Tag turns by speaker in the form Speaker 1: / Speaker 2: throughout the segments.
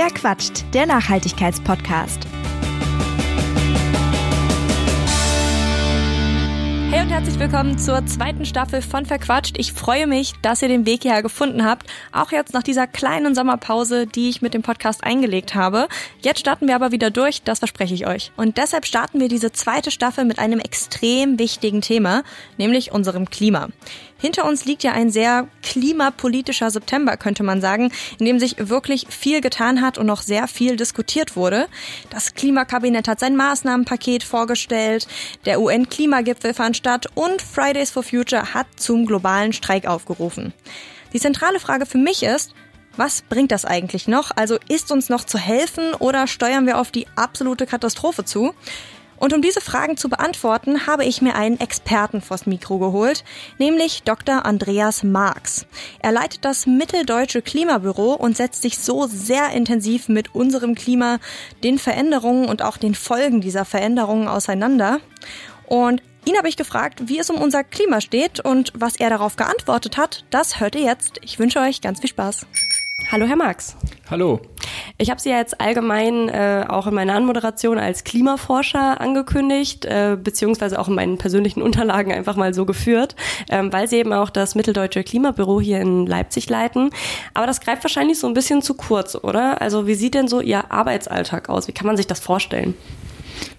Speaker 1: Wer quatscht? Der Nachhaltigkeitspodcast. Hey und herzlich willkommen zur zweiten Staffel von Verquatscht. Ich freue mich, dass ihr den Weg hierher gefunden habt. Auch jetzt nach dieser kleinen Sommerpause, die ich mit dem Podcast eingelegt habe. Jetzt starten wir aber wieder durch, das verspreche ich euch. Und deshalb starten wir diese zweite Staffel mit einem extrem wichtigen Thema, nämlich unserem Klima. Hinter uns liegt ja ein sehr klimapolitischer September, könnte man sagen, in dem sich wirklich viel getan hat und noch sehr viel diskutiert wurde. Das Klimakabinett hat sein Maßnahmenpaket vorgestellt, der UN-Klimagipfel fand statt und Fridays for Future hat zum globalen Streik aufgerufen. Die zentrale Frage für mich ist, was bringt das eigentlich noch? Also ist uns noch zu helfen oder steuern wir auf die absolute Katastrophe zu? Und um diese Fragen zu beantworten, habe ich mir einen Experten vors Mikro geholt, nämlich Dr. Andreas Marx. Er leitet das Mitteldeutsche Klimabüro und setzt sich so sehr intensiv mit unserem Klima, den Veränderungen und auch den Folgen dieser Veränderungen auseinander. Und ihn habe ich gefragt, wie es um unser Klima steht und was er darauf geantwortet hat, das hört ihr jetzt. Ich wünsche euch ganz viel Spaß. Hallo, Herr Marx.
Speaker 2: Hallo.
Speaker 1: Ich habe Sie jetzt allgemein äh, auch in meiner Anmoderation als Klimaforscher angekündigt, äh, beziehungsweise auch in meinen persönlichen Unterlagen einfach mal so geführt, ähm, weil Sie eben auch das Mitteldeutsche Klimabüro hier in Leipzig leiten. Aber das greift wahrscheinlich so ein bisschen zu kurz, oder? Also wie sieht denn so Ihr Arbeitsalltag aus? Wie kann man sich das vorstellen?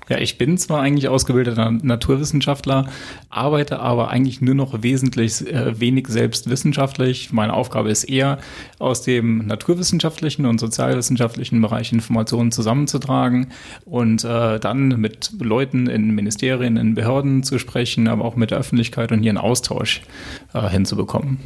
Speaker 2: Ja, ich bin zwar eigentlich ausgebildeter Naturwissenschaftler, arbeite aber eigentlich nur noch wesentlich äh, wenig selbst wissenschaftlich. Meine Aufgabe ist eher, aus dem naturwissenschaftlichen und sozialwissenschaftlichen Bereich Informationen zusammenzutragen und äh, dann mit Leuten in Ministerien, in Behörden zu sprechen, aber auch mit der Öffentlichkeit und hier einen Austausch äh, hinzubekommen.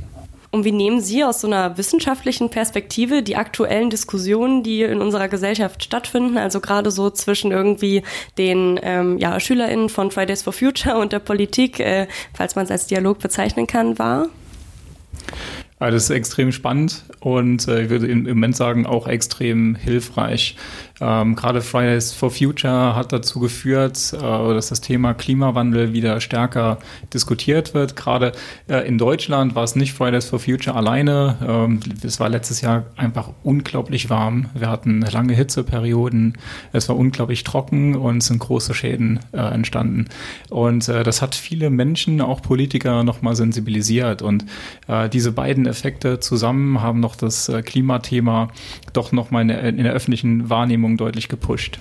Speaker 1: Und wie nehmen Sie aus so einer wissenschaftlichen Perspektive die aktuellen Diskussionen, die in unserer Gesellschaft stattfinden, also gerade so zwischen irgendwie den ähm, ja, SchülerInnen von Fridays for Future und der Politik, äh, falls man es als Dialog bezeichnen kann, wahr?
Speaker 2: Also das ist extrem spannend und äh, ich würde im Moment sagen auch extrem hilfreich. Ähm, Gerade Fridays for Future hat dazu geführt, äh, dass das Thema Klimawandel wieder stärker diskutiert wird. Gerade äh, in Deutschland war es nicht Fridays for Future alleine. Ähm, es war letztes Jahr einfach unglaublich warm. Wir hatten lange Hitzeperioden. Es war unglaublich trocken und sind große Schäden äh, entstanden. Und äh, das hat viele Menschen, auch Politiker, nochmal sensibilisiert. Und äh, diese beiden Effekte zusammen haben noch das äh, Klimathema doch nochmal in, in der öffentlichen Wahrnehmung Wahrnehmung deutlich gepusht.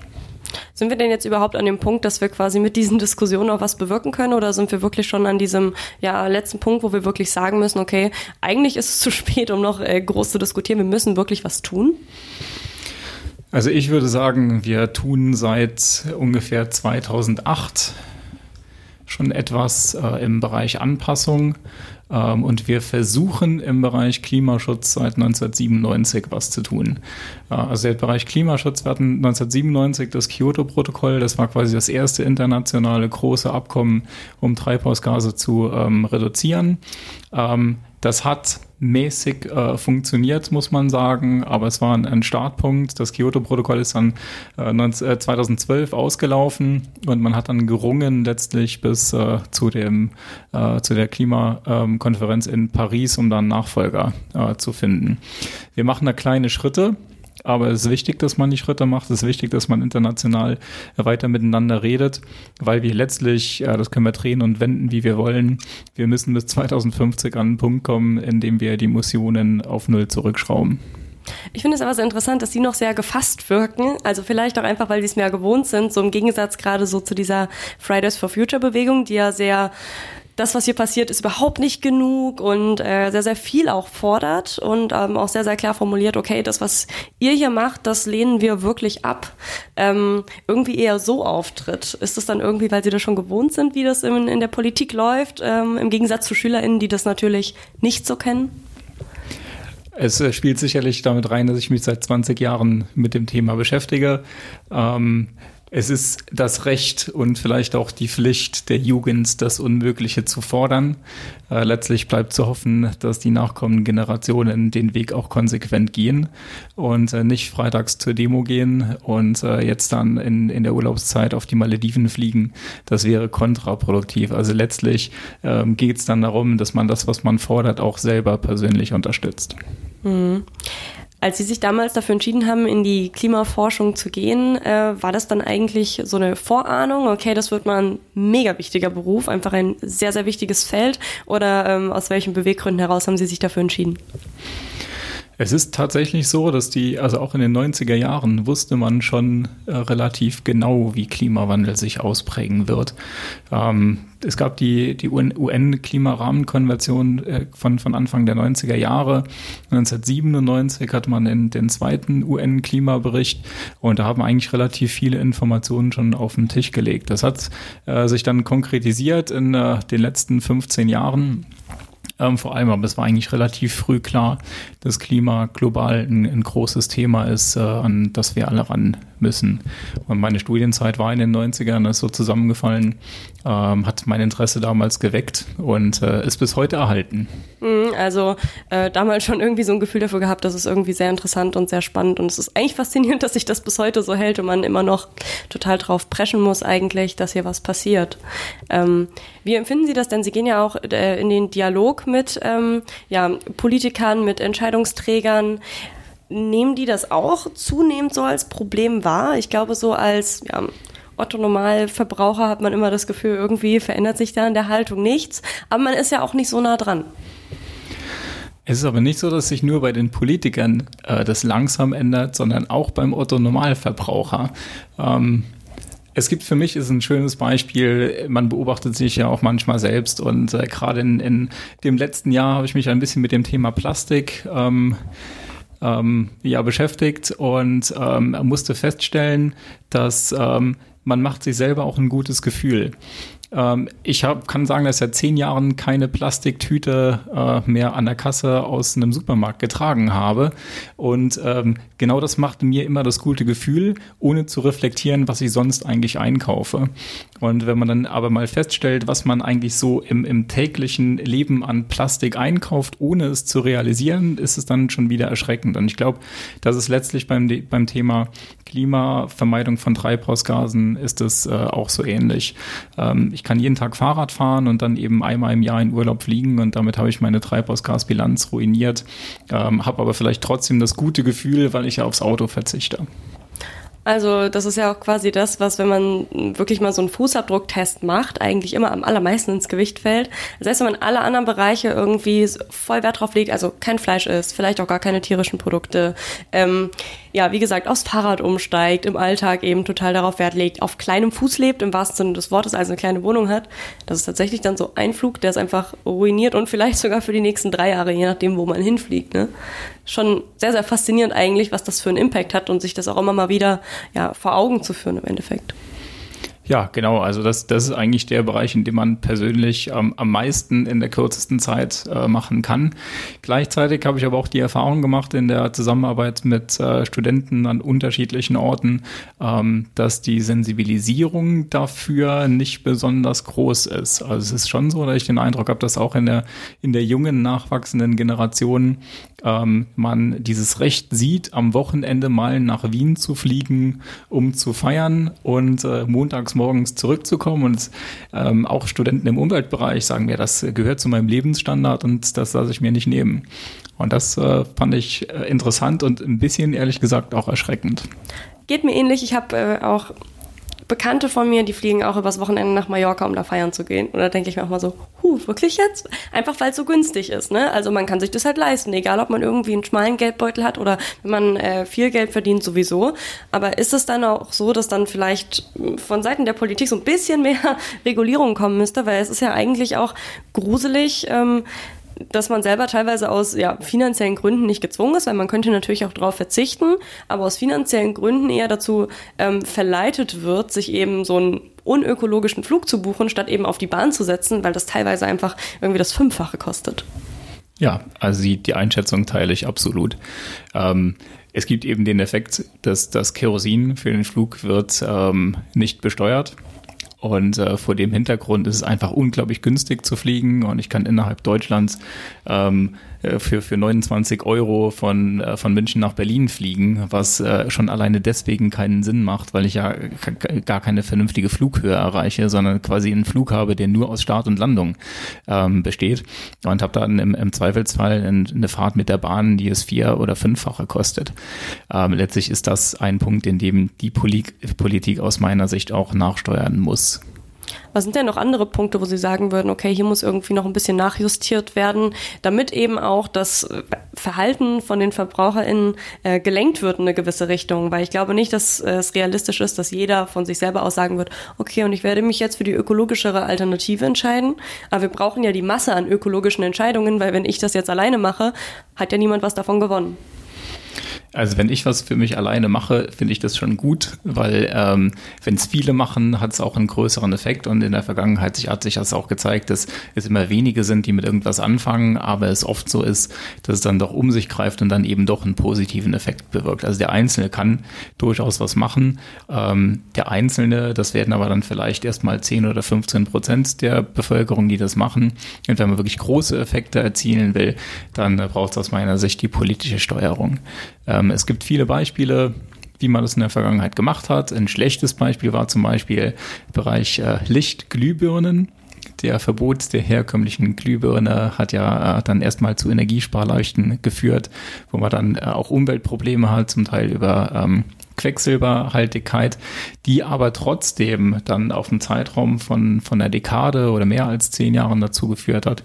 Speaker 1: Sind wir denn jetzt überhaupt an dem Punkt, dass wir quasi mit diesen Diskussionen auch was bewirken können oder sind wir wirklich schon an diesem ja, letzten Punkt, wo wir wirklich sagen müssen, okay, eigentlich ist es zu spät, um noch äh, groß zu diskutieren, wir müssen wirklich was tun?
Speaker 2: Also ich würde sagen, wir tun seit ungefähr 2008 schon etwas äh, im Bereich Anpassung. Ähm, und wir versuchen im Bereich Klimaschutz seit 1997 was zu tun. Äh, also der Bereich Klimaschutz, wir hatten 1997 das Kyoto-Protokoll, das war quasi das erste internationale große Abkommen, um Treibhausgase zu ähm, reduzieren. Ähm, das hat mäßig äh, funktioniert, muss man sagen, aber es war ein, ein Startpunkt. Das Kyoto-Protokoll ist dann äh, 19, äh, 2012 ausgelaufen und man hat dann gerungen letztlich bis äh, zu dem äh, zu der Klimakonferenz in Paris, um dann Nachfolger äh, zu finden. Wir machen da kleine Schritte. Aber es ist wichtig, dass man die Schritte macht. Es ist wichtig, dass man international weiter miteinander redet, weil wir letztlich, das können wir drehen und wenden, wie wir wollen. Wir müssen bis 2050 an einen Punkt kommen, in dem wir die Emissionen auf Null zurückschrauben.
Speaker 1: Ich finde es aber sehr interessant, dass Sie noch sehr gefasst wirken. Also vielleicht auch einfach, weil Sie es mehr gewohnt sind, so im Gegensatz gerade so zu dieser Fridays for Future Bewegung, die ja sehr das, was hier passiert, ist überhaupt nicht genug und äh, sehr, sehr viel auch fordert und ähm, auch sehr, sehr klar formuliert, okay, das, was ihr hier macht, das lehnen wir wirklich ab, ähm, irgendwie eher so auftritt. Ist das dann irgendwie, weil sie das schon gewohnt sind, wie das in, in der Politik läuft, ähm, im Gegensatz zu SchülerInnen, die das natürlich nicht so kennen?
Speaker 2: Es äh, spielt sicherlich damit rein, dass ich mich seit 20 Jahren mit dem Thema beschäftige. Ähm, es ist das Recht und vielleicht auch die Pflicht der Jugend, das Unmögliche zu fordern. Äh, letztlich bleibt zu hoffen, dass die nachkommenden Generationen den Weg auch konsequent gehen und äh, nicht freitags zur Demo gehen und äh, jetzt dann in, in der Urlaubszeit auf die Malediven fliegen. Das wäre kontraproduktiv. Also letztlich ähm, geht es dann darum, dass man das, was man fordert, auch selber persönlich unterstützt.
Speaker 1: Mhm. Als Sie sich damals dafür entschieden haben, in die Klimaforschung zu gehen, äh, war das dann eigentlich so eine Vorahnung? Okay, das wird mal ein mega wichtiger Beruf, einfach ein sehr, sehr wichtiges Feld. Oder ähm, aus welchen Beweggründen heraus haben Sie sich dafür entschieden?
Speaker 2: Es ist tatsächlich so, dass die, also auch in den 90er Jahren wusste man schon äh, relativ genau, wie Klimawandel sich ausprägen wird. Ähm, es gab die, die UN-Klimarahmenkonvention äh, von, von Anfang der 90er Jahre. 1997 hat man den, den zweiten UN-Klimabericht und da haben eigentlich relativ viele Informationen schon auf den Tisch gelegt. Das hat äh, sich dann konkretisiert in äh, den letzten 15 Jahren ähm, vor allem, aber es war eigentlich relativ früh klar, dass Klima global ein, ein großes Thema ist, äh, an das wir alle ran müssen. Und meine Studienzeit war in den 90ern, ist so zusammengefallen, ähm, hat mein Interesse damals geweckt und äh, ist bis heute erhalten.
Speaker 1: Mhm, also äh, damals schon irgendwie so ein Gefühl dafür gehabt, dass es irgendwie sehr interessant und sehr spannend und es ist eigentlich faszinierend, dass sich das bis heute so hält und man immer noch total drauf preschen muss eigentlich, dass hier was passiert. Ähm, wie empfinden Sie das denn? Sie gehen ja auch äh, in den Dialog mit ähm, ja, Politikern, mit Entscheidungsträgern nehmen die das auch zunehmend so als Problem wahr? Ich glaube, so als ja, Otto-Normalverbraucher hat man immer das Gefühl, irgendwie verändert sich da in der Haltung nichts. Aber man ist ja auch nicht so nah dran.
Speaker 2: Es ist aber nicht so, dass sich nur bei den Politikern äh, das langsam ändert, sondern auch beim Otto-Normalverbraucher. Ähm, es gibt für mich ist ein schönes Beispiel, man beobachtet sich ja auch manchmal selbst und äh, gerade in, in dem letzten Jahr habe ich mich ein bisschen mit dem Thema Plastik ähm, ähm, ja beschäftigt und ähm, musste feststellen, dass ähm, man macht sich selber auch ein gutes Gefühl. Ähm, ich hab, kann sagen, dass ich seit zehn Jahren keine Plastiktüte äh, mehr an der Kasse aus einem Supermarkt getragen habe. Und ähm, genau das macht mir immer das gute Gefühl, ohne zu reflektieren, was ich sonst eigentlich einkaufe. Und wenn man dann aber mal feststellt, was man eigentlich so im, im täglichen Leben an Plastik einkauft, ohne es zu realisieren, ist es dann schon wieder erschreckend. Und ich glaube, das ist letztlich beim, beim Thema Klimavermeidung von Treibhausgasen ist es äh, auch so ähnlich. Ähm, ich kann jeden Tag Fahrrad fahren und dann eben einmal im Jahr in Urlaub fliegen und damit habe ich meine Treibhausgasbilanz ruiniert, ähm, habe aber vielleicht trotzdem das gute Gefühl, weil ich ja aufs Auto verzichte.
Speaker 1: Also das ist ja auch quasi das, was, wenn man wirklich mal so einen Fußabdrucktest macht, eigentlich immer am allermeisten ins Gewicht fällt. Das heißt, wenn man alle anderen Bereiche irgendwie voll Wert drauf legt, also kein Fleisch isst, vielleicht auch gar keine tierischen Produkte, ähm, ja, wie gesagt, aufs Fahrrad umsteigt, im Alltag eben total darauf Wert legt, auf kleinem Fuß lebt, im wahrsten Sinne des Wortes, also eine kleine Wohnung hat, das ist tatsächlich dann so ein Flug, der es einfach ruiniert und vielleicht sogar für die nächsten drei Jahre, je nachdem, wo man hinfliegt. Ne? Schon sehr, sehr faszinierend eigentlich, was das für einen Impact hat und sich das auch immer mal wieder ja, vor Augen zu führen im Endeffekt.
Speaker 2: Ja, genau. Also das, das ist eigentlich der Bereich, in dem man persönlich ähm, am meisten in der kürzesten Zeit äh, machen kann. Gleichzeitig habe ich aber auch die Erfahrung gemacht in der Zusammenarbeit mit äh, Studenten an unterschiedlichen Orten, ähm, dass die Sensibilisierung dafür nicht besonders groß ist. Also es ist schon so, dass ich den Eindruck habe, dass auch in der, in der jungen, nachwachsenden Generation ähm, man dieses Recht sieht, am Wochenende mal nach Wien zu fliegen, um zu feiern und äh, montags morgens zurückzukommen. Und ähm, auch Studenten im Umweltbereich sagen mir, das gehört zu meinem Lebensstandard und das lasse ich mir nicht nehmen. Und das äh, fand ich äh, interessant und ein bisschen, ehrlich gesagt, auch erschreckend.
Speaker 1: Geht mir ähnlich. Ich habe äh, auch Bekannte von mir, die fliegen auch übers Wochenende nach Mallorca, um da feiern zu gehen. Und da denke ich mir auch mal so, huh, wirklich jetzt? Einfach weil es so günstig ist, ne? Also man kann sich das halt leisten, egal ob man irgendwie einen schmalen Geldbeutel hat oder wenn man äh, viel Geld verdient sowieso. Aber ist es dann auch so, dass dann vielleicht von Seiten der Politik so ein bisschen mehr Regulierung kommen müsste? Weil es ist ja eigentlich auch gruselig, ähm, dass man selber teilweise aus ja, finanziellen Gründen nicht gezwungen ist, weil man könnte natürlich auch darauf verzichten, aber aus finanziellen Gründen eher dazu ähm, verleitet wird, sich eben so einen unökologischen Flug zu buchen, statt eben auf die Bahn zu setzen, weil das teilweise einfach irgendwie das Fünffache kostet.
Speaker 2: Ja, also die, die Einschätzung teile ich absolut. Ähm, es gibt eben den Effekt, dass das Kerosin für den Flug wird ähm, nicht besteuert. Und äh, vor dem Hintergrund ist es einfach unglaublich günstig zu fliegen und ich kann innerhalb Deutschlands ähm, äh, für, für 29 Euro von, äh, von München nach Berlin fliegen, was äh, schon alleine deswegen keinen Sinn macht, weil ich ja gar keine vernünftige Flughöhe erreiche, sondern quasi einen Flug habe, der nur aus Start und Landung ähm, besteht. Und habe dann im, im Zweifelsfall eine Fahrt mit der Bahn, die es vier- oder fünffache kostet. Ähm, letztlich ist das ein Punkt, in dem die Poli Politik aus meiner Sicht auch nachsteuern muss.
Speaker 1: Was sind denn noch andere Punkte, wo Sie sagen würden, okay, hier muss irgendwie noch ein bisschen nachjustiert werden, damit eben auch das Verhalten von den VerbraucherInnen äh, gelenkt wird in eine gewisse Richtung? Weil ich glaube nicht, dass äh, es realistisch ist, dass jeder von sich selber aus sagen wird, okay, und ich werde mich jetzt für die ökologischere Alternative entscheiden. Aber wir brauchen ja die Masse an ökologischen Entscheidungen, weil wenn ich das jetzt alleine mache, hat ja niemand was davon gewonnen.
Speaker 2: Also wenn ich was für mich alleine mache, finde ich das schon gut, weil ähm, wenn es viele machen, hat es auch einen größeren Effekt und in der Vergangenheit hat sich das auch gezeigt, dass es immer wenige sind, die mit irgendwas anfangen, aber es oft so ist, dass es dann doch um sich greift und dann eben doch einen positiven Effekt bewirkt. Also der Einzelne kann durchaus was machen. Ähm, der Einzelne, das werden aber dann vielleicht erstmal 10 oder 15 Prozent der Bevölkerung, die das machen. Und wenn man wirklich große Effekte erzielen will, dann braucht es aus meiner Sicht die politische Steuerung. Ähm, es gibt viele Beispiele, wie man das in der Vergangenheit gemacht hat. Ein schlechtes Beispiel war zum Beispiel Bereich äh, Lichtglühbirnen. Der Verbot der herkömmlichen Glühbirne hat ja äh, dann erstmal zu Energiesparleuchten geführt, wo man dann äh, auch Umweltprobleme hat, zum Teil über ähm, Quecksilberhaltigkeit, die aber trotzdem dann auf einen Zeitraum von, von einer Dekade oder mehr als zehn Jahren dazu geführt hat,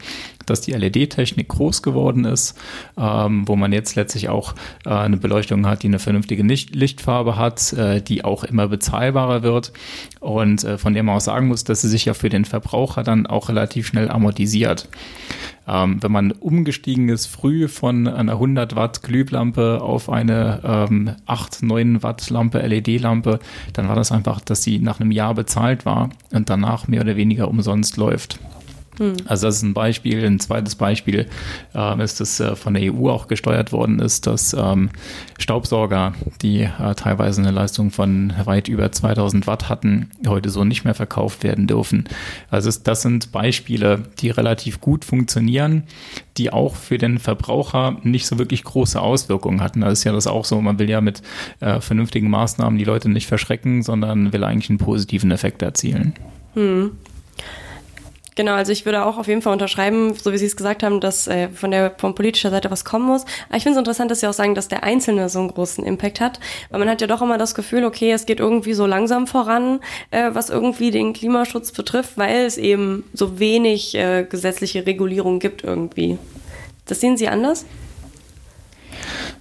Speaker 2: dass die LED-Technik groß geworden ist, ähm, wo man jetzt letztlich auch äh, eine Beleuchtung hat, die eine vernünftige Licht Lichtfarbe hat, äh, die auch immer bezahlbarer wird und äh, von der man auch sagen muss, dass sie sich ja für den Verbraucher dann auch relativ schnell amortisiert. Ähm, wenn man umgestiegen ist früh von einer 100 Watt Glühlampe auf eine ähm, 8, 9 Watt Lampe, LED-Lampe, dann war das einfach, dass sie nach einem Jahr bezahlt war und danach mehr oder weniger umsonst läuft. Hm. Also das ist ein Beispiel. Ein zweites Beispiel äh, ist, dass äh, von der EU auch gesteuert worden ist, dass ähm, Staubsauger, die äh, teilweise eine Leistung von weit über 2000 Watt hatten, heute so nicht mehr verkauft werden dürfen. Also das sind Beispiele, die relativ gut funktionieren, die auch für den Verbraucher nicht so wirklich große Auswirkungen hatten. Da ist ja das auch so, man will ja mit äh, vernünftigen Maßnahmen die Leute nicht verschrecken, sondern will eigentlich einen positiven Effekt erzielen. Hm.
Speaker 1: Genau, also ich würde auch auf jeden Fall unterschreiben, so wie Sie es gesagt haben, dass äh, von der von politischer Seite was kommen muss. Aber ich finde es interessant, dass Sie auch sagen, dass der Einzelne so einen großen Impact hat, weil man hat ja doch immer das Gefühl, okay, es geht irgendwie so langsam voran, äh, was irgendwie den Klimaschutz betrifft, weil es eben so wenig äh, gesetzliche Regulierung gibt irgendwie. Das sehen Sie anders?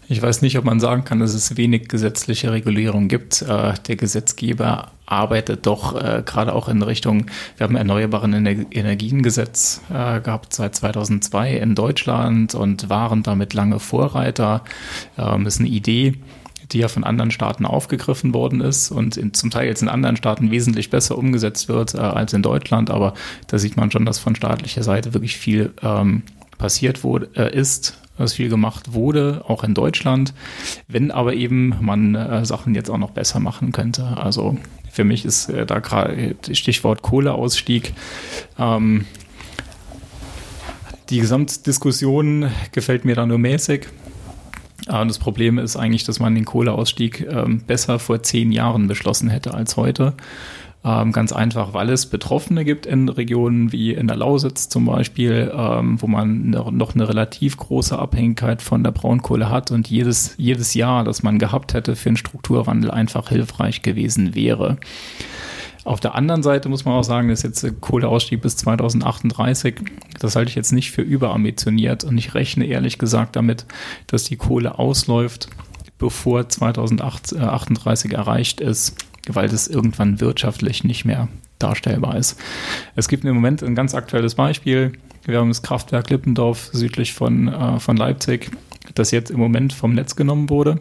Speaker 2: Ich weiß nicht, ob man sagen kann, dass es wenig gesetzliche Regulierung gibt. Äh, der Gesetzgeber arbeitet doch äh, gerade auch in Richtung, wir haben Erneuerbaren Energiengesetz äh, gehabt seit 2002 in Deutschland und waren damit lange Vorreiter. Ähm, ist eine Idee, die ja von anderen Staaten aufgegriffen worden ist und in, zum Teil jetzt in anderen Staaten wesentlich besser umgesetzt wird äh, als in Deutschland. Aber da sieht man schon, dass von staatlicher Seite wirklich viel ähm, passiert wurde, äh, ist was viel gemacht wurde, auch in Deutschland, wenn aber eben man äh, Sachen jetzt auch noch besser machen könnte. Also für mich ist äh, da gerade Stichwort Kohleausstieg. Ähm, die Gesamtdiskussion gefällt mir da nur mäßig. Aber das Problem ist eigentlich, dass man den Kohleausstieg ähm, besser vor zehn Jahren beschlossen hätte als heute. Ähm, ganz einfach, weil es Betroffene gibt in Regionen wie in der Lausitz zum Beispiel, ähm, wo man noch eine relativ große Abhängigkeit von der Braunkohle hat und jedes, jedes Jahr, das man gehabt hätte für einen Strukturwandel einfach hilfreich gewesen wäre. Auf der anderen Seite muss man auch sagen, dass jetzt Kohleausstieg bis 2038, das halte ich jetzt nicht für überambitioniert und ich rechne ehrlich gesagt damit, dass die Kohle ausläuft, bevor 2038 erreicht ist weil das irgendwann wirtschaftlich nicht mehr darstellbar ist. Es gibt im Moment ein ganz aktuelles Beispiel. Wir haben das Kraftwerk Lippendorf südlich von, äh, von Leipzig, das jetzt im Moment vom Netz genommen wurde.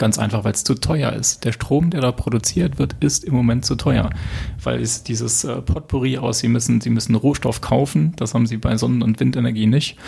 Speaker 2: Ganz einfach, weil es zu teuer ist. Der Strom, der da produziert wird, ist im Moment zu teuer, weil es dieses äh, Potpourri aus, sie müssen, sie müssen Rohstoff kaufen, das haben sie bei Sonnen- und Windenergie nicht.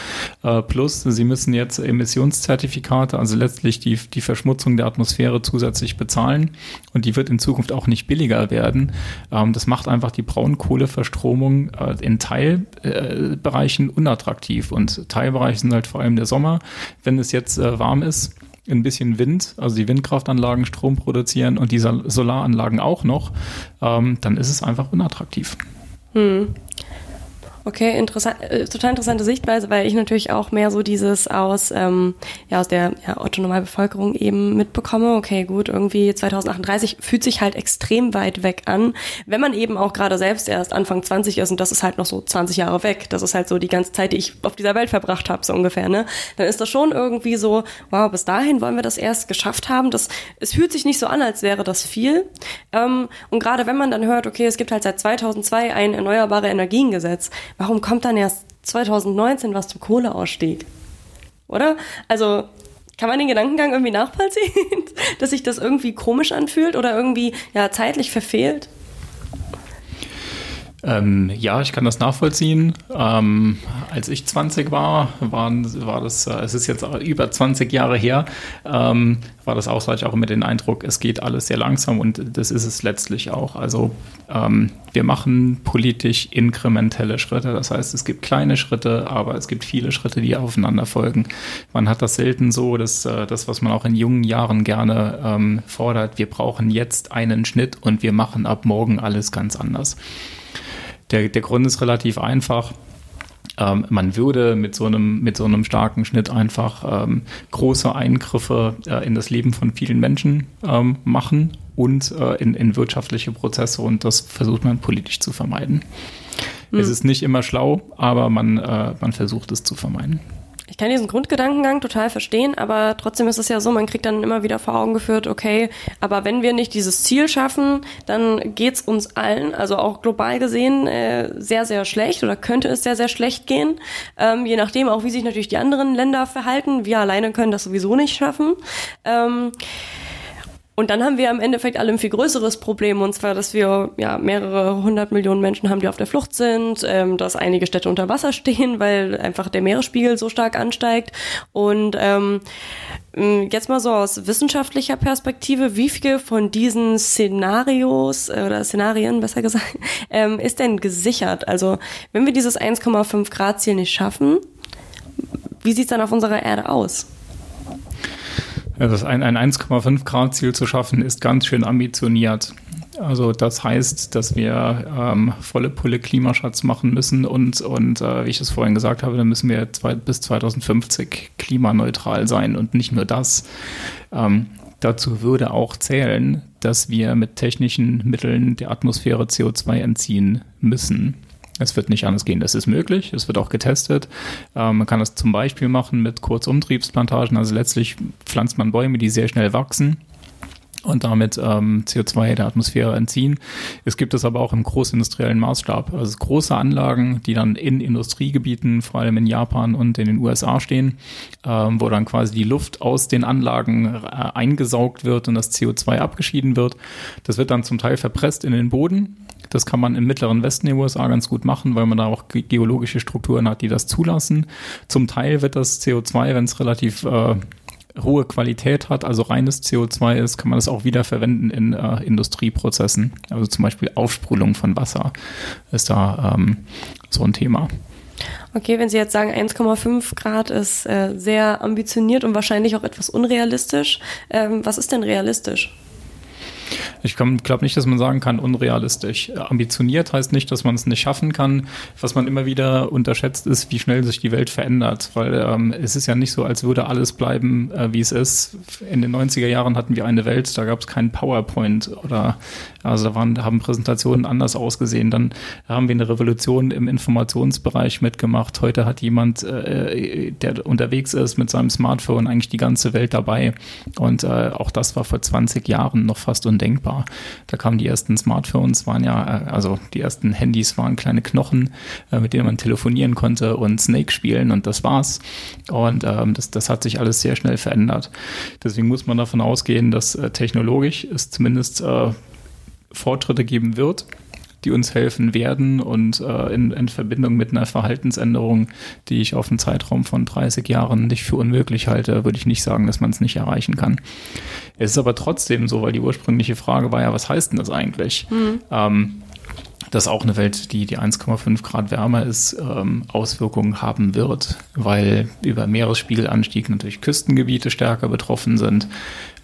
Speaker 2: Äh, plus, sie müssen jetzt Emissionszertifikate, also letztlich die, die Verschmutzung der Atmosphäre zusätzlich bezahlen und die wird in Zukunft auch nicht billiger werden. Ähm, das macht einfach die Braunkohleverstromung äh, in Teilbereichen unattraktiv und Teilbereiche sind halt vor allem der Sommer, wenn es jetzt äh, warm ist ein bisschen Wind, also die Windkraftanlagen Strom produzieren und die Solaranlagen auch noch, ähm, dann ist es einfach unattraktiv. Hm.
Speaker 1: Okay, interessant, äh, total interessante Sichtweise, weil ich natürlich auch mehr so dieses aus, ähm, ja, aus der ja, Otto-Normalbevölkerung eben mitbekomme. Okay, gut, irgendwie 2038 fühlt sich halt extrem weit weg an, wenn man eben auch gerade selbst erst Anfang 20 ist und das ist halt noch so 20 Jahre weg. Das ist halt so die ganze Zeit, die ich auf dieser Welt verbracht habe, so ungefähr, ne? Dann ist das schon irgendwie so, wow, bis dahin wollen wir das erst geschafft haben. Das, es fühlt sich nicht so an, als wäre das viel. Ähm, und gerade wenn man dann hört, okay, es gibt halt seit 2002 ein erneuerbare Energiengesetz, warum kommt dann erst 2019 was zum Kohleausstieg? Oder? Also, kann man den Gedankengang irgendwie nachvollziehen, dass sich das irgendwie komisch anfühlt oder irgendwie ja zeitlich verfehlt?
Speaker 2: Ähm, ja, ich kann das nachvollziehen. Ähm, als ich 20 war, waren, war das, äh, es ist jetzt über 20 Jahre her, ähm, war das auch, ich auch immer den Eindruck, es geht alles sehr langsam und das ist es letztlich auch. Also ähm, wir machen politisch inkrementelle Schritte. Das heißt, es gibt kleine Schritte, aber es gibt viele Schritte, die aufeinander folgen. Man hat das selten so, dass äh, das, was man auch in jungen Jahren gerne ähm, fordert, wir brauchen jetzt einen Schnitt und wir machen ab morgen alles ganz anders. Der, der Grund ist relativ einfach. Ähm, man würde mit so einem, mit so einem starken Schnitt einfach ähm, große Eingriffe äh, in das Leben von vielen Menschen ähm, machen und äh, in, in wirtschaftliche Prozesse und das versucht man politisch zu vermeiden. Mhm. Es ist nicht immer schlau, aber man, äh, man versucht es zu vermeiden.
Speaker 1: Ich kann diesen Grundgedankengang total verstehen, aber trotzdem ist es ja so, man kriegt dann immer wieder vor Augen geführt, okay, aber wenn wir nicht dieses Ziel schaffen, dann geht's uns allen, also auch global gesehen, äh, sehr, sehr schlecht oder könnte es sehr, sehr schlecht gehen. Ähm, je nachdem auch, wie sich natürlich die anderen Länder verhalten. Wir alleine können das sowieso nicht schaffen. Ähm, und dann haben wir im Endeffekt alle ein viel größeres Problem, und zwar, dass wir ja mehrere hundert Millionen Menschen haben, die auf der Flucht sind, ähm, dass einige Städte unter Wasser stehen, weil einfach der Meeresspiegel so stark ansteigt. Und ähm, jetzt mal so aus wissenschaftlicher Perspektive, wie viele von diesen Szenarios äh, oder Szenarien, besser gesagt, ähm, ist denn gesichert? Also wenn wir dieses 1,5 Grad Ziel nicht schaffen, wie sieht's dann auf unserer Erde aus?
Speaker 2: Also ein, ein 1,5 Grad Ziel zu schaffen, ist ganz schön ambitioniert. Also das heißt, dass wir ähm, volle Pulle Klimaschatz machen müssen und, und äh, wie ich es vorhin gesagt habe, dann müssen wir zwei, bis 2050 klimaneutral sein und nicht nur das. Ähm, dazu würde auch zählen, dass wir mit technischen Mitteln der Atmosphäre CO2 entziehen müssen. Es wird nicht anders gehen. Das ist möglich. Es wird auch getestet. Ähm, man kann das zum Beispiel machen mit Kurzumtriebsplantagen. Also letztlich pflanzt man Bäume, die sehr schnell wachsen und damit ähm, CO2 der Atmosphäre entziehen. Es gibt es aber auch im großindustriellen Maßstab. Also große Anlagen, die dann in Industriegebieten, vor allem in Japan und in den USA stehen, ähm, wo dann quasi die Luft aus den Anlagen äh, eingesaugt wird und das CO2 abgeschieden wird. Das wird dann zum Teil verpresst in den Boden das kann man im mittleren Westen der USA ganz gut machen, weil man da auch geologische Strukturen hat, die das zulassen. Zum Teil wird das CO2, wenn es relativ äh, hohe Qualität hat, also reines CO2 ist, kann man das auch wieder verwenden in äh, Industrieprozessen. Also zum Beispiel Aufsprudelung von Wasser ist da ähm, so ein Thema.
Speaker 1: Okay, wenn Sie jetzt sagen, 1,5 Grad ist äh, sehr ambitioniert und wahrscheinlich auch etwas unrealistisch, ähm, was ist denn realistisch?
Speaker 2: Ich glaube nicht, dass man sagen kann, unrealistisch. Ambitioniert heißt nicht, dass man es nicht schaffen kann. Was man immer wieder unterschätzt, ist, wie schnell sich die Welt verändert. Weil ähm, es ist ja nicht so, als würde alles bleiben, äh, wie es ist. In den 90er Jahren hatten wir eine Welt, da gab es keinen PowerPoint oder also da waren, haben Präsentationen anders ausgesehen. Dann haben wir eine Revolution im Informationsbereich mitgemacht. Heute hat jemand, äh, der unterwegs ist mit seinem Smartphone, eigentlich die ganze Welt dabei. Und äh, auch das war vor 20 Jahren noch fast undenkbar war. Da kamen die ersten Smartphones, waren ja, äh, also die ersten Handys waren kleine Knochen, äh, mit denen man telefonieren konnte und Snake spielen und das war's. Und ähm, das, das hat sich alles sehr schnell verändert. Deswegen muss man davon ausgehen, dass äh, technologisch es zumindest äh, Fortschritte geben wird die uns helfen werden und äh, in, in, Verbindung mit einer Verhaltensänderung, die ich auf einen Zeitraum von 30 Jahren nicht für unmöglich halte, würde ich nicht sagen, dass man es nicht erreichen kann. Es ist aber trotzdem so, weil die ursprüngliche Frage war ja, was heißt denn das eigentlich? Mhm. Ähm, dass auch eine Welt, die die 1,5 Grad wärmer ist, ähm, Auswirkungen haben wird, weil über Meeresspiegelanstieg natürlich Küstengebiete stärker betroffen sind.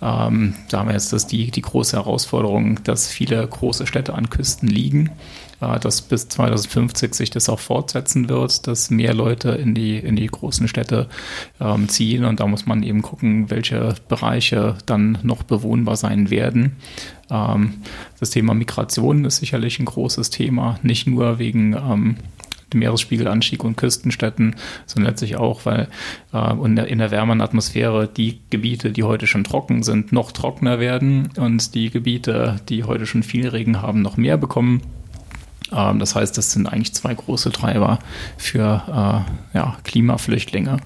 Speaker 2: Ähm, da haben wir jetzt das die, die große Herausforderung, dass viele große Städte an Küsten liegen, äh, dass bis 2050 sich das auch fortsetzen wird, dass mehr Leute in die, in die großen Städte ähm, ziehen und da muss man eben gucken, welche Bereiche dann noch bewohnbar sein werden. Ähm, das Thema Migration ist sicherlich ein großes Thema, nicht nur wegen ähm, dem Meeresspiegelanstieg und Küstenstädten, sondern letztlich auch, weil äh, in, der, in der wärmeren Atmosphäre die Gebiete, die heute schon trocken sind, noch trockener werden und die Gebiete, die heute schon viel Regen haben, noch mehr bekommen. Ähm, das heißt, das sind eigentlich zwei große Treiber für äh, ja, Klimaflüchtlinge.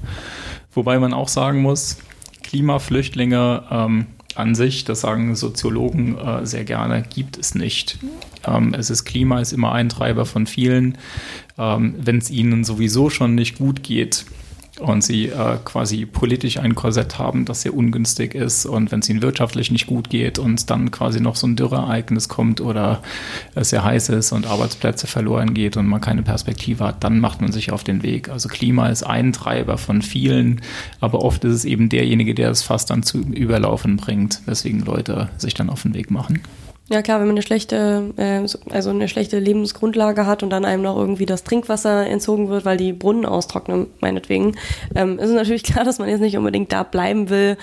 Speaker 2: Wobei man auch sagen muss, Klimaflüchtlinge ähm, an sich, das sagen Soziologen äh, sehr gerne, gibt es nicht. Ähm, es ist Klima ist immer ein Treiber von vielen. Ähm, Wenn es ihnen sowieso schon nicht gut geht, und sie äh, quasi politisch ein Korsett haben, das sehr ungünstig ist und wenn es ihnen wirtschaftlich nicht gut geht und dann quasi noch so ein Dürreereignis kommt oder es sehr heiß ist und Arbeitsplätze verloren geht und man keine Perspektive hat, dann macht man sich auf den Weg. Also Klima ist ein Treiber von vielen, aber oft ist es eben derjenige, der es fast dann zu Überlaufen bringt, weswegen Leute sich dann auf den Weg machen.
Speaker 1: Ja klar, wenn man eine schlechte, äh, also eine schlechte Lebensgrundlage hat und dann einem noch irgendwie das Trinkwasser entzogen wird, weil die Brunnen austrocknen, meinetwegen, ähm, ist es natürlich klar, dass man jetzt nicht unbedingt da bleiben will,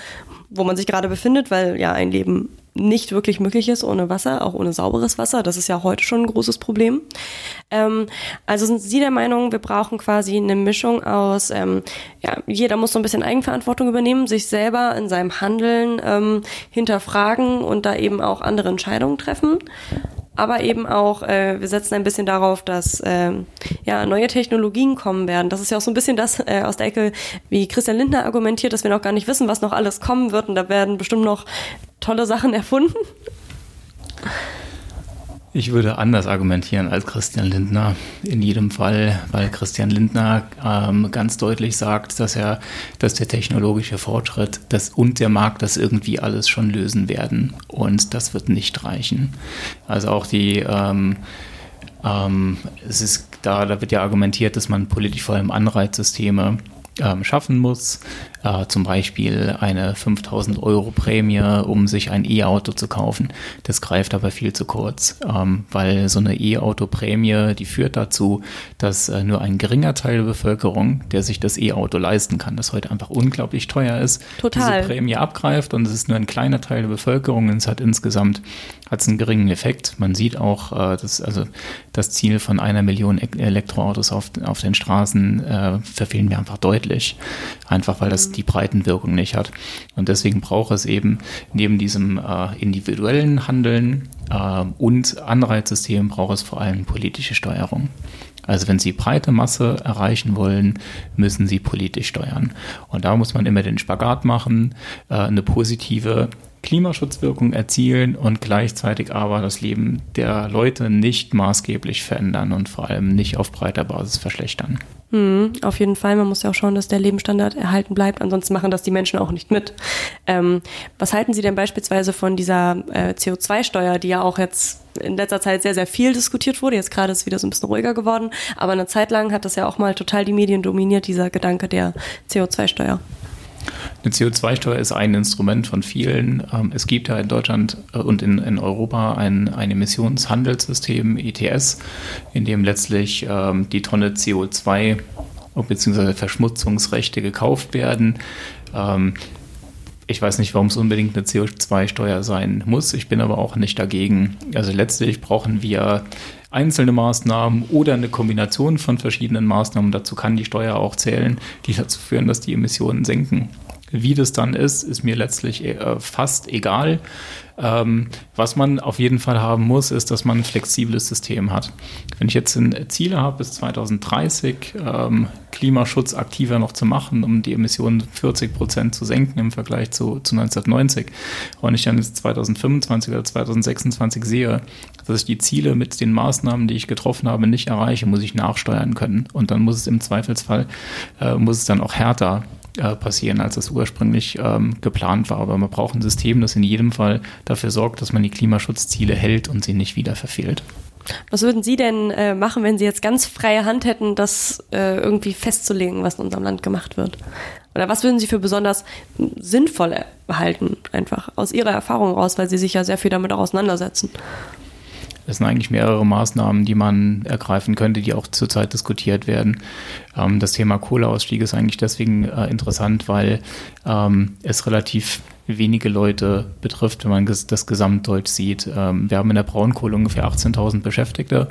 Speaker 1: wo man sich gerade befindet, weil ja ein Leben nicht wirklich möglich ist ohne Wasser, auch ohne sauberes Wasser. Das ist ja heute schon ein großes Problem. Ähm, also sind Sie der Meinung, wir brauchen quasi eine Mischung aus, ähm, ja, jeder muss so ein bisschen Eigenverantwortung übernehmen, sich selber in seinem Handeln ähm, hinterfragen und da eben auch andere Entscheidungen treffen aber eben auch, äh, wir setzen ein bisschen darauf, dass äh, ja, neue Technologien kommen werden. Das ist ja auch so ein bisschen das äh, aus der Ecke, wie Christian Lindner argumentiert, dass wir noch gar nicht wissen, was noch alles kommen wird und da werden bestimmt noch tolle Sachen erfunden.
Speaker 2: Ich würde anders argumentieren als Christian Lindner in jedem Fall, weil Christian Lindner ähm, ganz deutlich sagt, dass er, dass der technologische Fortschritt das und der Markt das irgendwie alles schon lösen werden und das wird nicht reichen. Also auch die ähm, ähm, es ist da, da wird ja argumentiert, dass man politisch vor allem Anreizsysteme ähm, schaffen muss. Äh, zum Beispiel eine 5000 Euro Prämie, um sich ein E-Auto zu kaufen. Das greift aber viel zu kurz, ähm, weil so eine E-Auto-Prämie, die führt dazu, dass äh, nur ein geringer Teil der Bevölkerung, der sich das E-Auto leisten kann, das heute einfach unglaublich teuer ist,
Speaker 1: Total.
Speaker 2: diese Prämie abgreift und es ist nur ein kleiner Teil der Bevölkerung und es hat insgesamt hat's einen geringen Effekt. Man sieht auch, äh, dass also das Ziel von einer Million Elektroautos auf, auf den Straßen äh, verfehlen wir einfach deutlich. Einfach weil das die Breitenwirkung nicht hat. Und deswegen braucht es eben neben diesem äh, individuellen Handeln äh, und Anreizsystem braucht es vor allem politische Steuerung. Also wenn Sie breite Masse erreichen wollen, müssen Sie politisch steuern. Und da muss man immer den Spagat machen, äh, eine positive Klimaschutzwirkung erzielen und gleichzeitig aber das Leben der Leute nicht maßgeblich verändern und vor allem nicht auf breiter Basis verschlechtern.
Speaker 1: Hm, auf jeden Fall. Man muss ja auch schauen, dass der Lebensstandard erhalten bleibt. Ansonsten machen das die Menschen auch nicht mit. Ähm, was halten Sie denn beispielsweise von dieser äh, CO2-Steuer, die ja auch jetzt in letzter Zeit sehr, sehr viel diskutiert wurde. Jetzt gerade ist wieder so ein bisschen ruhiger geworden. Aber eine Zeit lang hat das ja auch mal total die Medien dominiert, dieser Gedanke der CO2-Steuer.
Speaker 2: Eine CO2-Steuer ist ein Instrument von vielen. Ähm, es gibt ja in Deutschland äh, und in, in Europa ein, ein Emissionshandelssystem ETS, in dem letztlich ähm, die Tonne CO2 bzw. Verschmutzungsrechte gekauft werden. Ähm, ich weiß nicht, warum es unbedingt eine CO2-Steuer sein muss. Ich bin aber auch nicht dagegen. Also letztlich brauchen wir einzelne Maßnahmen oder eine Kombination von verschiedenen Maßnahmen. Dazu kann die Steuer auch zählen, die dazu führen, dass die Emissionen senken. Wie das dann ist, ist mir letztlich äh, fast egal. Ähm, was man auf jeden Fall haben muss, ist, dass man ein flexibles System hat. Wenn ich jetzt ein Ziel habe, bis 2030 ähm, Klimaschutz aktiver noch zu machen, um die Emissionen 40 Prozent zu senken im Vergleich zu, zu 1990, und ich dann jetzt 2025 oder 2026 sehe, dass ich die Ziele mit den Maßnahmen, die ich getroffen habe, nicht erreiche, muss ich nachsteuern können. Und dann muss es im Zweifelsfall, äh, muss es dann auch härter äh, passieren, als es ursprünglich ähm, geplant war. Aber man braucht ein System, das in jedem Fall dafür sorgt, dass man die Klimaschutzziele hält und sie nicht wieder verfehlt.
Speaker 1: Was würden Sie denn äh, machen, wenn Sie jetzt ganz freie Hand hätten, das äh, irgendwie festzulegen, was in unserem Land gemacht wird? Oder was würden Sie für besonders sinnvoll halten, einfach aus Ihrer Erfahrung raus, weil Sie sich ja sehr viel damit auch auseinandersetzen?
Speaker 2: Es sind eigentlich mehrere Maßnahmen, die man ergreifen könnte, die auch zurzeit diskutiert werden. Ähm, das Thema Kohleausstieg ist eigentlich deswegen äh, interessant, weil ähm, es relativ wenige Leute betrifft, wenn man das Gesamtdeutsch sieht. Ähm, wir haben in der Braunkohle ungefähr 18.000 Beschäftigte,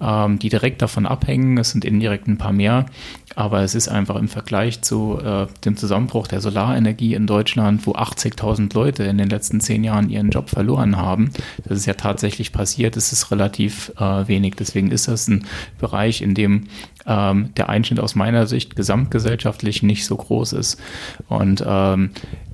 Speaker 2: ähm, die direkt davon abhängen. Es sind indirekt ein paar mehr, aber es ist einfach im Vergleich zu äh, dem Zusammenbruch der Solarenergie in Deutschland, wo 80.000 Leute in den letzten zehn Jahren ihren Job verloren haben. Das ist ja tatsächlich passiert. Es ist relativ äh, wenig. Deswegen ist das ein Bereich, in dem ähm, der Einschnitt aus meiner Sicht gesamtgesellschaftlich nicht so groß ist. Und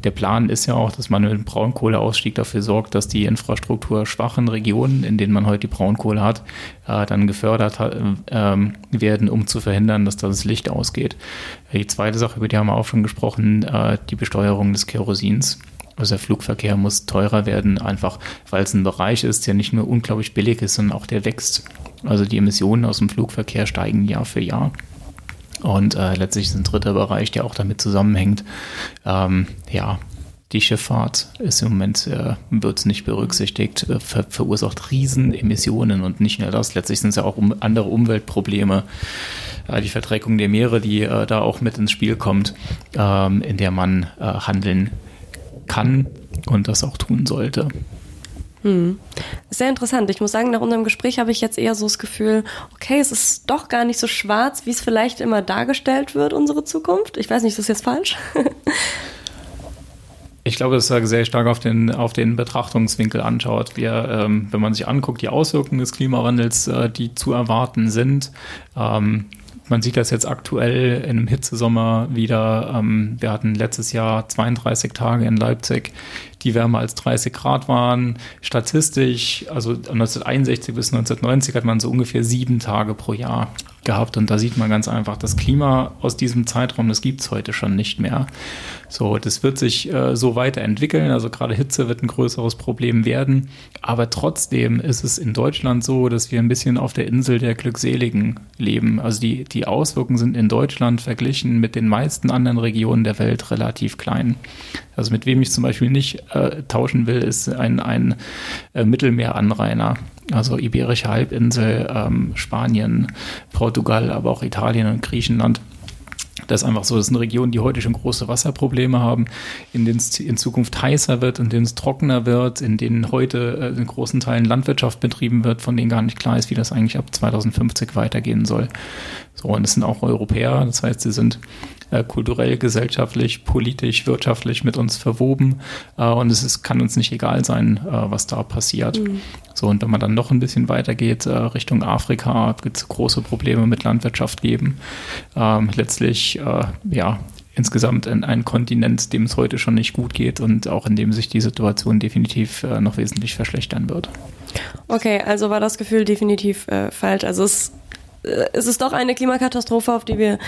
Speaker 2: der Plan ist ja auch, dass man mit dem Braunkohleausstieg dafür sorgt, dass die infrastrukturschwachen Regionen, in denen man heute die Braunkohle hat, äh, dann gefördert äh, werden, um zu verhindern, dass das Licht ausgeht. Die zweite Sache, über die haben wir auch schon gesprochen, äh, die Besteuerung des Kerosins. Also der Flugverkehr muss teurer werden, einfach weil es ein Bereich ist, der nicht nur unglaublich billig ist, sondern auch der wächst. Also die Emissionen aus dem Flugverkehr steigen Jahr für Jahr. Und äh, letztlich ist ein dritter Bereich, der auch damit zusammenhängt. Ähm, ja, die Schifffahrt ist im Moment, äh, wird nicht berücksichtigt, äh, ver verursacht Riesenemissionen und nicht nur das. Letztlich sind es ja auch um andere Umweltprobleme, äh, die Verdreckung der Meere, die äh, da auch mit ins Spiel kommt, ähm, in der man äh, handeln kann und das auch tun sollte.
Speaker 1: Hm. Sehr interessant. Ich muss sagen, nach unserem Gespräch habe ich jetzt eher so das Gefühl, okay, es ist doch gar nicht so schwarz, wie es vielleicht immer dargestellt wird, unsere Zukunft. Ich weiß nicht, ist das jetzt falsch?
Speaker 2: Ich glaube, dass er sehr stark auf den, auf den Betrachtungswinkel anschaut. Wir, ähm, wenn man sich anguckt, die Auswirkungen des Klimawandels, äh, die zu erwarten sind, ähm, man sieht das jetzt aktuell in einem Hitzesommer wieder. Ähm, wir hatten letztes Jahr 32 Tage in Leipzig, die wärmer als 30 Grad waren. Statistisch, also 1961 bis 1990 hat man so ungefähr sieben Tage pro Jahr gehabt. Und da sieht man ganz einfach, das Klima aus diesem Zeitraum, das gibt es heute schon nicht mehr. So, das wird sich äh, so weiterentwickeln. Also gerade Hitze wird ein größeres Problem werden. Aber trotzdem ist es in Deutschland so, dass wir ein bisschen auf der Insel der Glückseligen leben. Also die, die Auswirkungen sind in Deutschland verglichen mit den meisten anderen Regionen der Welt relativ klein. Also mit wem ich zum Beispiel nicht äh, tauschen will, ist ein, ein äh, Mittelmeeranrainer. Also Iberische Halbinsel, ähm, Spanien, Portugal, aber auch Italien und Griechenland. Das ist einfach so, das sind Regionen, die heute schon große Wasserprobleme haben, in denen es in Zukunft heißer wird, in denen es trockener wird, in denen heute äh, in großen Teilen Landwirtschaft betrieben wird, von denen gar nicht klar ist, wie das eigentlich ab 2050 weitergehen soll. So, und es sind auch Europäer, das heißt, sie sind äh, kulturell, gesellschaftlich, politisch, wirtschaftlich mit uns verwoben äh, und es ist, kann uns nicht egal sein, äh, was da passiert. Mhm. So, und wenn man dann noch ein bisschen weitergeht äh, Richtung Afrika, wird es große Probleme mit Landwirtschaft geben. Ähm, letztlich, ja, insgesamt in einen Kontinent, dem es heute schon nicht gut geht und auch in dem sich die Situation definitiv äh, noch wesentlich verschlechtern wird.
Speaker 1: Okay, also war das Gefühl definitiv äh, falsch. Also es ist es doch eine Klimakatastrophe, auf die wir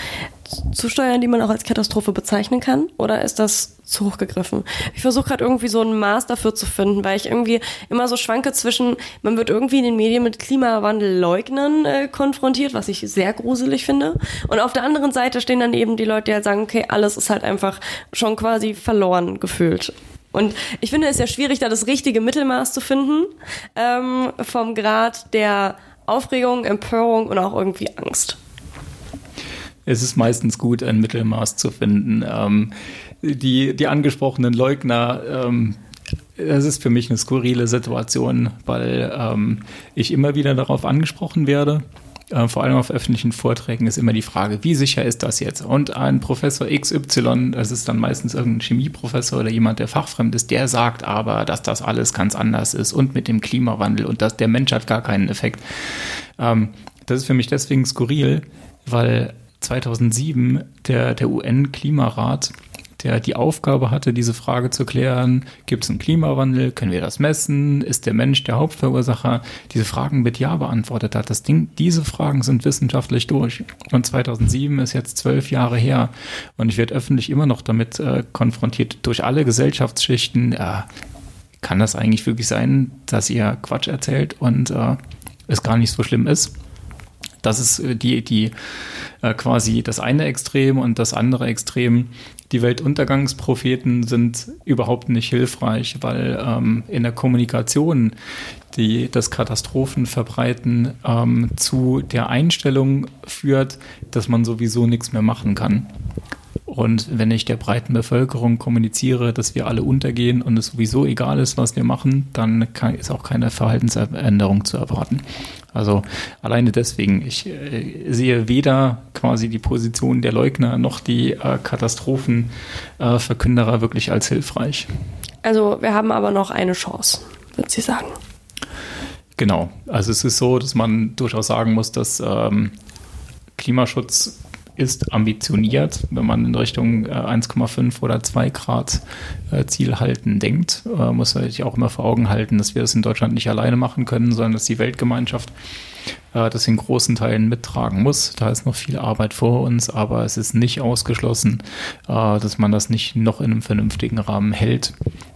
Speaker 1: zusteuern, die man auch als Katastrophe bezeichnen kann? Oder ist das zu hoch gegriffen? Ich versuche gerade irgendwie so ein Maß dafür zu finden, weil ich irgendwie immer so schwanke zwischen, man wird irgendwie in den Medien mit Klimawandelleugnern äh, konfrontiert, was ich sehr gruselig finde. Und auf der anderen Seite stehen dann eben die Leute, die halt sagen, okay, alles ist halt einfach schon quasi verloren gefühlt. Und ich finde es ja schwierig, da das richtige Mittelmaß zu finden ähm, vom Grad der Aufregung, Empörung und auch irgendwie Angst.
Speaker 2: Es ist meistens gut, ein Mittelmaß zu finden. Ähm, die, die angesprochenen Leugner, ähm, das ist für mich eine skurrile Situation, weil ähm, ich immer wieder darauf angesprochen werde äh, vor allem auf öffentlichen Vorträgen, ist immer die Frage, wie sicher ist das jetzt? Und ein Professor XY, das ist dann meistens irgendein Chemieprofessor oder jemand, der fachfremd ist, der sagt aber, dass das alles ganz anders ist und mit dem Klimawandel und dass der Mensch hat gar keinen Effekt. Ähm, das ist für mich deswegen skurril, weil 2007 der, der UN-Klimarat der die Aufgabe hatte, diese Frage zu klären, gibt es einen Klimawandel, können wir das messen, ist der Mensch der Hauptverursacher, diese Fragen mit Ja beantwortet. Hat. Das Ding, diese Fragen sind wissenschaftlich durch. Und 2007 ist jetzt zwölf Jahre her. Und ich werde öffentlich immer noch damit äh, konfrontiert, durch alle Gesellschaftsschichten, äh, kann das eigentlich wirklich sein, dass ihr Quatsch erzählt und äh, es gar nicht so schlimm ist? Das ist äh, die, die äh, quasi das eine Extrem und das andere Extrem die Weltuntergangspropheten sind überhaupt nicht hilfreich, weil ähm, in der Kommunikation, die das Katastrophenverbreiten ähm, zu der Einstellung führt, dass man sowieso nichts mehr machen kann. Und wenn ich der breiten Bevölkerung kommuniziere, dass wir alle untergehen und es sowieso egal ist, was wir machen, dann kann, ist auch keine Verhaltensänderung zu erwarten. Also alleine deswegen, ich äh, sehe weder quasi die Position der Leugner noch die äh, Katastrophenverkünderer äh, wirklich als hilfreich.
Speaker 1: Also wir haben aber noch eine Chance, würde Sie sagen.
Speaker 2: Genau. Also es ist so, dass man durchaus sagen muss, dass ähm, Klimaschutz ist ambitioniert, wenn man in Richtung 1,5 äh, oder 2 Grad äh, Ziel halten denkt. Äh, muss man sich auch immer vor Augen halten, dass wir das in Deutschland nicht alleine machen können, sondern dass die Weltgemeinschaft das in großen Teilen mittragen muss. Da ist noch viel Arbeit vor uns, aber es ist nicht ausgeschlossen, dass man das nicht noch in einem vernünftigen Rahmen hält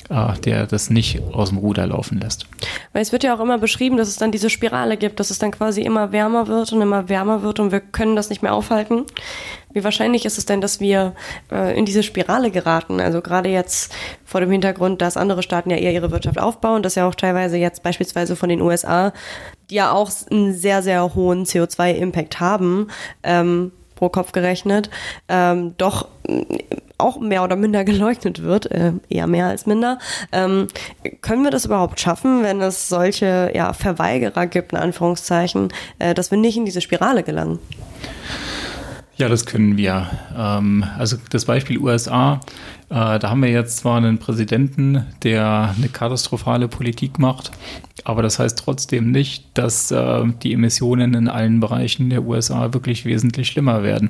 Speaker 2: der das nicht aus dem Ruder laufen lässt.
Speaker 1: Weil es wird ja auch immer beschrieben, dass es dann diese Spirale gibt, dass es dann quasi immer wärmer wird und immer wärmer wird und wir können das nicht mehr aufhalten. Wie wahrscheinlich ist es denn, dass wir äh, in diese Spirale geraten? Also gerade jetzt vor dem Hintergrund, dass andere Staaten ja eher ihre Wirtschaft aufbauen, dass ja auch teilweise jetzt beispielsweise von den USA, die ja auch einen sehr, sehr hohen CO2-Impact haben, ähm, pro Kopf gerechnet, ähm, doch auch mehr oder minder geleugnet wird, äh, eher mehr als minder. Ähm, können wir das überhaupt schaffen, wenn es solche ja, Verweigerer gibt, in Anführungszeichen, äh, dass wir nicht in diese Spirale gelangen?
Speaker 2: Ja, das können wir. Ähm, also das Beispiel USA, äh, da haben wir jetzt zwar einen Präsidenten, der eine katastrophale Politik macht, aber das heißt trotzdem nicht, dass äh, die Emissionen in allen Bereichen der USA wirklich wesentlich schlimmer werden,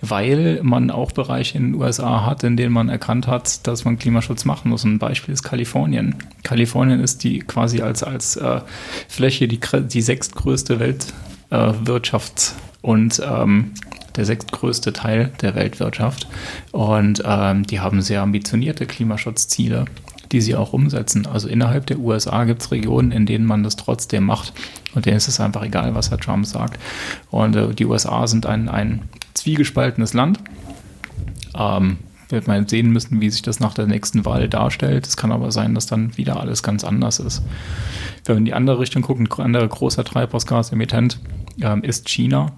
Speaker 2: weil man auch Bereiche in den USA hat, in denen man erkannt hat, dass man Klimaschutz machen muss. Ein Beispiel ist Kalifornien. Kalifornien ist die quasi als, als äh, Fläche die, die sechstgrößte Weltwirtschaft und ähm, der sechstgrößte Teil der Weltwirtschaft. Und ähm, die haben sehr ambitionierte Klimaschutzziele, die sie auch umsetzen. Also innerhalb der USA gibt es Regionen, in denen man das trotzdem macht. Und denen ist es einfach egal, was Herr Trump sagt. Und äh, die USA sind ein, ein zwiegespaltenes Land. Ähm, wird man sehen müssen, wie sich das nach der nächsten Wahl darstellt. Es kann aber sein, dass dann wieder alles ganz anders ist. Wenn wir in die andere Richtung gucken, ein anderer großer Treibhausgasemittent ähm, ist China.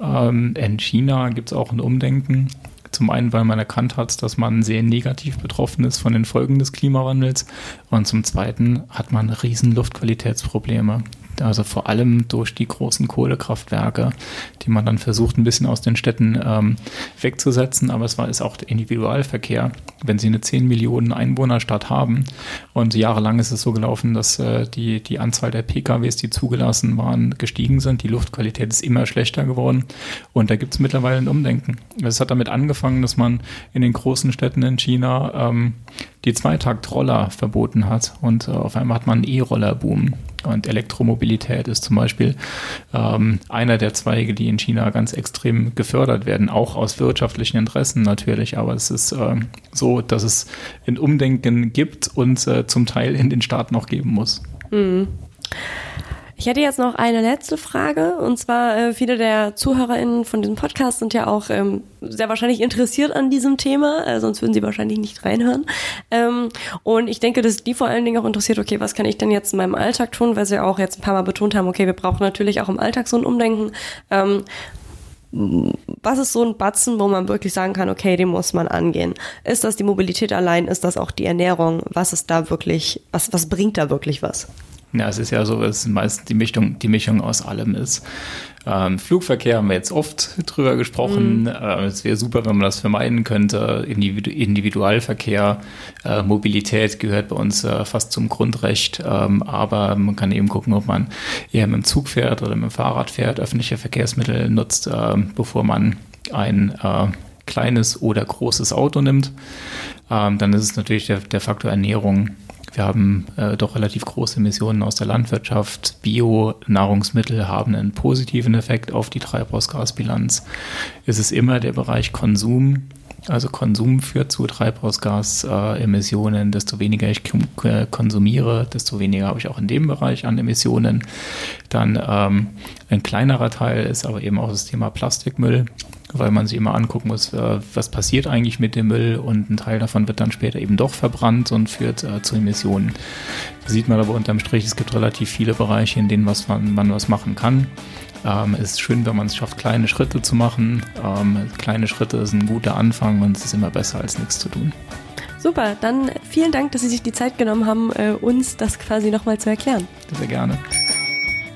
Speaker 2: Ähm, in China gibt es auch ein Umdenken. Zum einen, weil man erkannt hat, dass man sehr negativ betroffen ist von den Folgen des Klimawandels. Und zum zweiten hat man riesen Luftqualitätsprobleme also vor allem durch die großen Kohlekraftwerke, die man dann versucht, ein bisschen aus den Städten ähm, wegzusetzen. Aber es war, ist auch der Individualverkehr. Wenn Sie eine 10 Millionen Einwohnerstadt haben und jahrelang ist es so gelaufen, dass äh, die, die Anzahl der PKWs, die zugelassen waren, gestiegen sind. Die Luftqualität ist immer schlechter geworden. Und da gibt es mittlerweile ein Umdenken. Es hat damit angefangen, dass man in den großen Städten in China ähm, die Zweitakt-Roller verboten hat und äh, auf einmal hat man einen E-Roller-Boom. Und Elektromobilität ist zum Beispiel ähm, einer der Zweige, die in China ganz extrem gefördert werden, auch aus wirtschaftlichen Interessen natürlich. Aber es ist äh, so, dass es ein Umdenken gibt und äh, zum Teil in den Staaten auch geben muss. Mhm.
Speaker 1: Ich hätte jetzt noch eine letzte Frage und zwar äh, viele der ZuhörerInnen von diesem Podcast sind ja auch ähm, sehr wahrscheinlich interessiert an diesem Thema, äh, sonst würden sie wahrscheinlich nicht reinhören. Ähm, und ich denke, dass die vor allen Dingen auch interessiert, okay, was kann ich denn jetzt in meinem Alltag tun, weil sie auch jetzt ein paar Mal betont haben, okay, wir brauchen natürlich auch im Alltag so ein Umdenken. Ähm, was ist so ein Batzen, wo man wirklich sagen kann, okay, den muss man angehen? Ist das die Mobilität allein? Ist das auch die Ernährung? Was ist da wirklich, was, was bringt da wirklich was?
Speaker 2: Ja, es ist ja so, dass meistens die Mischung, die Mischung aus allem ist. Ähm, Flugverkehr haben wir jetzt oft drüber gesprochen. Mhm. Äh, es wäre super, wenn man das vermeiden könnte. Individu Individualverkehr, äh, Mobilität gehört bei uns äh, fast zum Grundrecht. Ähm, aber man kann eben gucken, ob man eher mit dem Zug fährt oder mit dem Fahrrad fährt, öffentliche Verkehrsmittel nutzt, ähm, bevor man ein äh, kleines oder großes Auto nimmt. Ähm, dann ist es natürlich der, der Faktor Ernährung wir haben äh, doch relativ große Emissionen aus der Landwirtschaft. Bio-Nahrungsmittel haben einen positiven Effekt auf die Treibhausgasbilanz. Es ist immer der Bereich Konsum. Also Konsum führt zu Treibhausgasemissionen. Desto weniger ich konsumiere, desto weniger habe ich auch in dem Bereich an Emissionen. Dann ähm, ein kleinerer Teil ist aber eben auch das Thema Plastikmüll weil man sich immer angucken muss, äh, was passiert eigentlich mit dem Müll und ein Teil davon wird dann später eben doch verbrannt und führt äh, zu Emissionen. Da sieht man aber unterm Strich, es gibt relativ viele Bereiche, in denen was man, man was machen kann. Ähm, es ist schön, wenn man es schafft, kleine Schritte zu machen. Ähm, kleine Schritte ist ein guter Anfang und es ist immer besser, als nichts zu tun.
Speaker 1: Super, dann vielen Dank, dass Sie sich die Zeit genommen haben, äh, uns das quasi nochmal zu erklären.
Speaker 2: Sehr gerne.